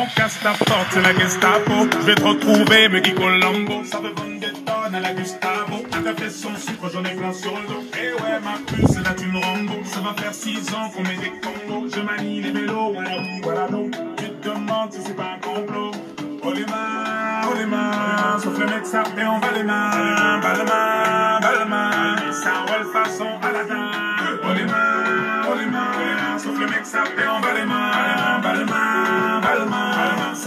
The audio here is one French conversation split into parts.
On casse ta porte, c'est la Gestapo. Je vais te retrouver, me dit Colombo. Ça veut vendre des tonnes à la Gustavo. Un café sans sucre, j'en ai plein sur le dos. Et ouais, ma puce, là tu me Rambo. Ça va faire six ans qu'on met des combos. Je manie les vélos, voilà, voilà donc. Tu te demandes si c'est pas un complot. Oh les mains, oh les mains, sauf le mec ça et on va les mains, bas les mains, les mains, ça roule façon Aladdin. Oh les mains, oh les mains, sauf le mec ça et on va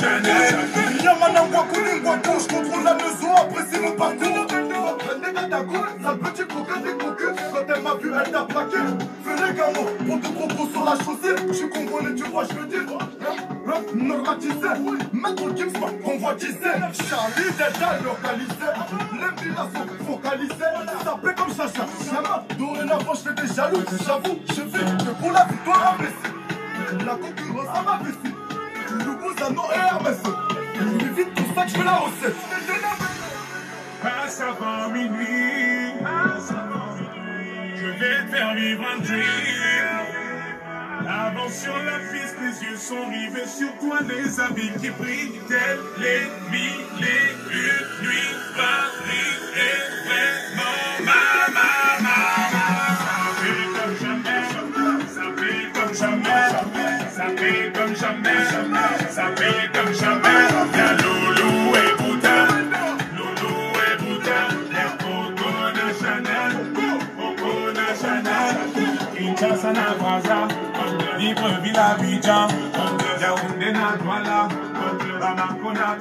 Chanel. Yamana Wakuni je contrôle la maison, apprécie mon parcours. Prenez ta taco, sale petit coquin des cocus. Quand elle m'a vu, elle t'a plaqué. Fais les gamins, pour te propos sur la chaussée. Je suis congolais, tu vois, je veux dire. Hein, hein, Normatisé, maître Gims convoitisé. Charlie déjà localisé. Les villas sont focalisées. Paie comme Chacha. Chama, dorénavant, je fais des jaloux. J'avoue, je fais que pour la victoire imbécile. La concurrence à ma vessie. Loubouza, et Hermès. Il est vite pour ça que je fais la recette. Passe avant minuit. Je vais te faire vivre un dream. Avant sur la piste, les yeux sont rivés sur toi, les habits qui brillent, tels les mille et une nuits. Paris est vraiment ma, ma, ma, ma. Ça fait comme jamais, ça fait comme jamais, ça fait comme jamais, ça Kinshasa na Brazza, Libreville Abidjan, Yaoundé na Douala, Bamako na